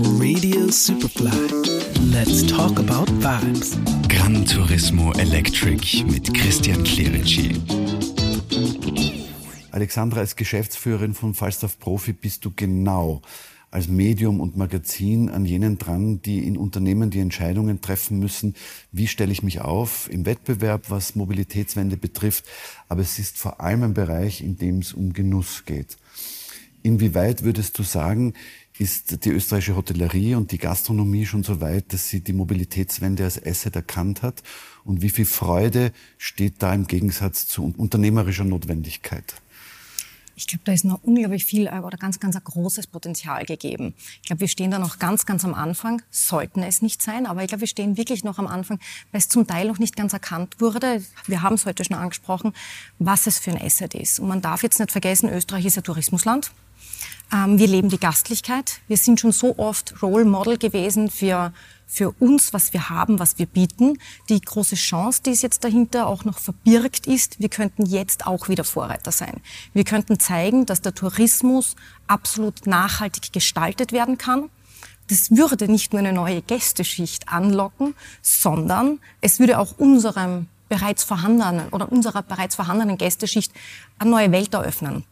Radio Superfly. Let's talk about vibes. Gran Turismo Electric mit Christian Clerici. Alexandra, als Geschäftsführerin von Falstaff Profi bist du genau als Medium und Magazin an jenen dran, die in Unternehmen die Entscheidungen treffen müssen, wie stelle ich mich auf im Wettbewerb, was Mobilitätswende betrifft. Aber es ist vor allem ein Bereich, in dem es um Genuss geht. Inwieweit würdest du sagen, ist die österreichische Hotellerie und die Gastronomie schon so weit, dass sie die Mobilitätswende als Asset erkannt hat? Und wie viel Freude steht da im Gegensatz zu unternehmerischer Notwendigkeit? Ich glaube, da ist noch unglaublich viel oder ganz, ganz ein großes Potenzial gegeben. Ich glaube, wir stehen da noch ganz, ganz am Anfang, sollten es nicht sein, aber ich glaube, wir stehen wirklich noch am Anfang, weil es zum Teil noch nicht ganz erkannt wurde. Wir haben es heute schon angesprochen, was es für ein Asset ist. Und man darf jetzt nicht vergessen, Österreich ist ein Tourismusland. Ähm, wir leben die Gastlichkeit. Wir sind schon so oft Role Model gewesen für, für uns, was wir haben, was wir bieten. Die große Chance, die es jetzt dahinter auch noch verbirgt ist, wir könnten jetzt auch wieder Vorreiter sein. Wir könnten zeigen, dass der Tourismus absolut nachhaltig gestaltet werden kann. Das würde nicht nur eine neue Gästeschicht anlocken, sondern es würde auch unserem bereits vorhandenen oder unserer bereits vorhandenen Gästeschicht eine neue Welt eröffnen.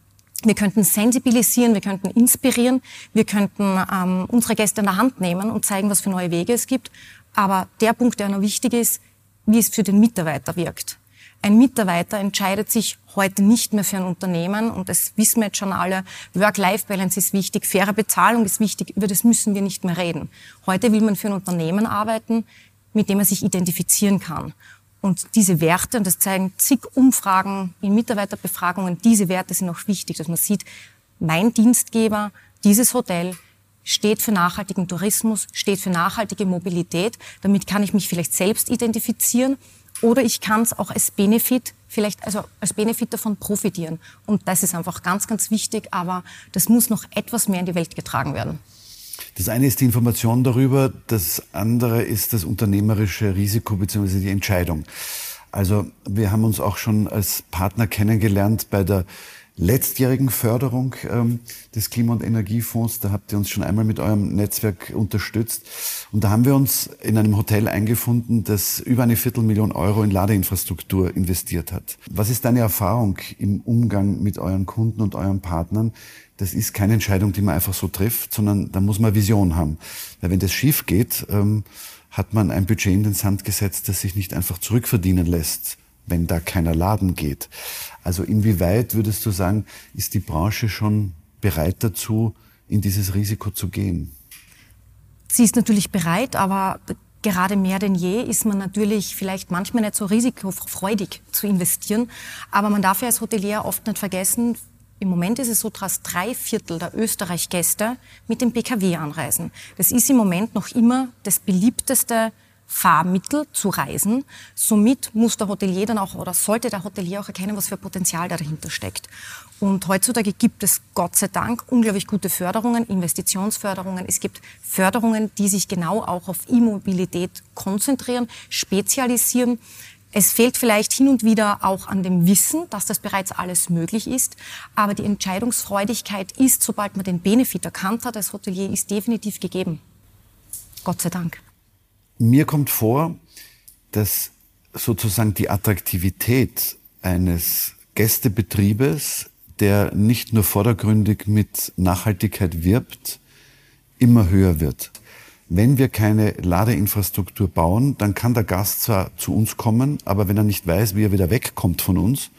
Wir könnten sensibilisieren, wir könnten inspirieren, wir könnten ähm, unsere Gäste in der Hand nehmen und zeigen, was für neue Wege es gibt. Aber der Punkt, der noch wichtig ist, wie es für den Mitarbeiter wirkt. Ein Mitarbeiter entscheidet sich heute nicht mehr für ein Unternehmen und das wissen wir jetzt schon alle. Work-Life-Balance ist wichtig, faire Bezahlung ist wichtig, über das müssen wir nicht mehr reden. Heute will man für ein Unternehmen arbeiten, mit dem er sich identifizieren kann. Und diese Werte, und das zeigen zig Umfragen in Mitarbeiterbefragungen, diese Werte sind auch wichtig, dass man sieht, mein Dienstgeber, dieses Hotel steht für nachhaltigen Tourismus, steht für nachhaltige Mobilität. Damit kann ich mich vielleicht selbst identifizieren oder ich kann es auch als Benefit, vielleicht also als Benefit davon profitieren. Und das ist einfach ganz, ganz wichtig, aber das muss noch etwas mehr in die Welt getragen werden. Das eine ist die Information darüber, das andere ist das unternehmerische Risiko bzw. die Entscheidung. Also wir haben uns auch schon als Partner kennengelernt bei der letztjährigen Förderung ähm, des Klima- und Energiefonds. Da habt ihr uns schon einmal mit eurem Netzwerk unterstützt. Und da haben wir uns in einem Hotel eingefunden, das über eine Viertelmillion Euro in Ladeinfrastruktur investiert hat. Was ist deine Erfahrung im Umgang mit euren Kunden und euren Partnern? Das ist keine Entscheidung, die man einfach so trifft, sondern da muss man Vision haben. Weil wenn das schief geht, ähm, hat man ein Budget in den Sand gesetzt, das sich nicht einfach zurückverdienen lässt wenn da keiner Laden geht. Also inwieweit würdest du sagen, ist die Branche schon bereit dazu, in dieses Risiko zu gehen? Sie ist natürlich bereit, aber gerade mehr denn je ist man natürlich vielleicht manchmal nicht so risikofreudig zu investieren. Aber man darf ja als Hotelier oft nicht vergessen, im Moment ist es so, dass drei Viertel der Österreich-Gäste mit dem PKW anreisen. Das ist im Moment noch immer das beliebteste Fahrmittel zu reisen. Somit muss der Hotelier dann auch oder sollte der Hotelier auch erkennen, was für Potenzial da dahinter steckt. Und heutzutage gibt es Gott sei Dank unglaublich gute Förderungen, Investitionsförderungen. Es gibt Förderungen, die sich genau auch auf E-Mobilität konzentrieren, spezialisieren. Es fehlt vielleicht hin und wieder auch an dem Wissen, dass das bereits alles möglich ist. Aber die Entscheidungsfreudigkeit ist, sobald man den Benefit erkannt hat als Hotelier, ist definitiv gegeben. Gott sei Dank. Mir kommt vor, dass sozusagen die Attraktivität eines Gästebetriebes, der nicht nur vordergründig mit Nachhaltigkeit wirbt, immer höher wird. Wenn wir keine Ladeinfrastruktur bauen, dann kann der Gast zwar zu uns kommen, aber wenn er nicht weiß, wie er wieder wegkommt von uns,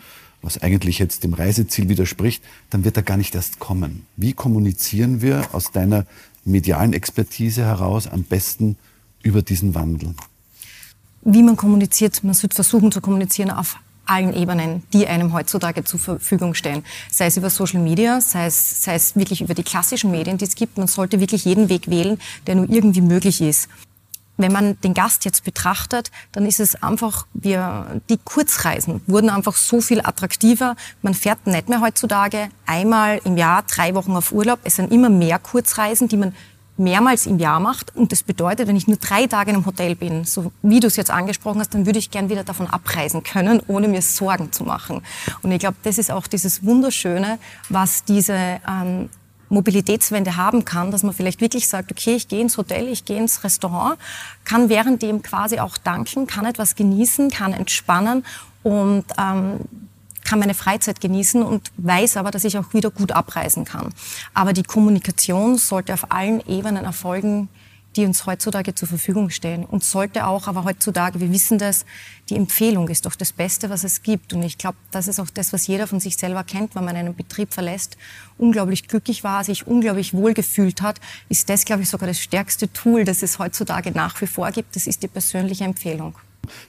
was eigentlich jetzt dem Reiseziel widerspricht, dann wird er gar nicht erst kommen. Wie kommunizieren wir aus deiner medialen Expertise heraus am besten über diesen Wandel? Wie man kommuniziert, man sollte versuchen zu kommunizieren auf allen Ebenen, die einem heutzutage zur Verfügung stehen. Sei es über Social Media, sei es, sei es wirklich über die klassischen Medien, die es gibt. Man sollte wirklich jeden Weg wählen, der nur irgendwie möglich ist. Wenn man den Gast jetzt betrachtet, dann ist es einfach, wir, die Kurzreisen wurden einfach so viel attraktiver. Man fährt nicht mehr heutzutage einmal im Jahr drei Wochen auf Urlaub. Es sind immer mehr Kurzreisen, die man mehrmals im Jahr macht. Und das bedeutet, wenn ich nur drei Tage in einem Hotel bin, so wie du es jetzt angesprochen hast, dann würde ich gern wieder davon abreisen können, ohne mir Sorgen zu machen. Und ich glaube, das ist auch dieses Wunderschöne, was diese ähm, Mobilitätswende haben kann, dass man vielleicht wirklich sagt, okay, ich gehe ins Hotel, ich gehe ins Restaurant, kann währenddem quasi auch danken, kann etwas genießen, kann entspannen und ähm, kann meine Freizeit genießen und weiß aber, dass ich auch wieder gut abreisen kann. Aber die Kommunikation sollte auf allen Ebenen erfolgen, die uns heutzutage zur Verfügung stehen. Und sollte auch, aber heutzutage, wir wissen das, die Empfehlung ist doch das Beste, was es gibt. Und ich glaube, das ist auch das, was jeder von sich selber kennt, wenn man einen Betrieb verlässt, unglaublich glücklich war, sich unglaublich wohl gefühlt hat, ist das, glaube ich, sogar das stärkste Tool, das es heutzutage nach wie vor gibt. Das ist die persönliche Empfehlung.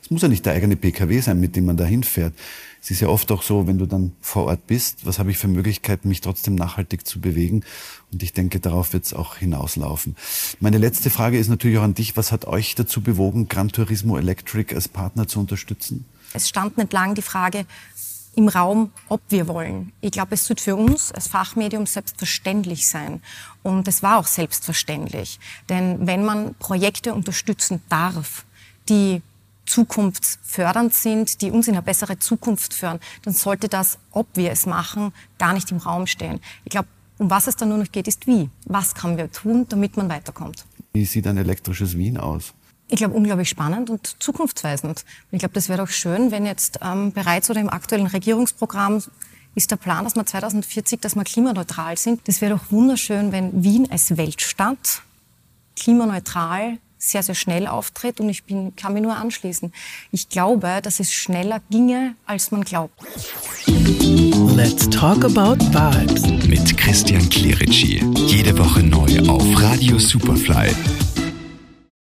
Es muss ja nicht der eigene PKW sein, mit dem man da hinfährt. Es ist ja oft auch so, wenn du dann vor Ort bist, was habe ich für Möglichkeiten, mich trotzdem nachhaltig zu bewegen? Und ich denke, darauf wird es auch hinauslaufen. Meine letzte Frage ist natürlich auch an dich. Was hat euch dazu bewogen, Gran Turismo Electric als Partner zu unterstützen? Es stand nicht lang die Frage im Raum, ob wir wollen. Ich glaube, es wird für uns als Fachmedium selbstverständlich sein. Und es war auch selbstverständlich. Denn wenn man Projekte unterstützen darf, die zukunftsfördernd sind, die uns in eine bessere Zukunft führen, dann sollte das, ob wir es machen, gar nicht im Raum stehen. Ich glaube, um was es dann nur noch geht, ist wie. Was kann wir tun, damit man weiterkommt? Wie sieht ein elektrisches Wien aus? Ich glaube, unglaublich spannend und zukunftsweisend. Ich glaube, das wäre doch schön, wenn jetzt ähm, bereits oder im aktuellen Regierungsprogramm ist der Plan, dass wir 2040, dass wir klimaneutral sind. Das wäre doch wunderschön, wenn Wien als Weltstadt klimaneutral sehr, sehr schnell auftritt und ich bin, kann mir nur anschließen. Ich glaube, dass es schneller ginge, als man glaubt. Let's talk about vibes. Mit Christian Clerici. Jede Woche neu auf Radio Superfly.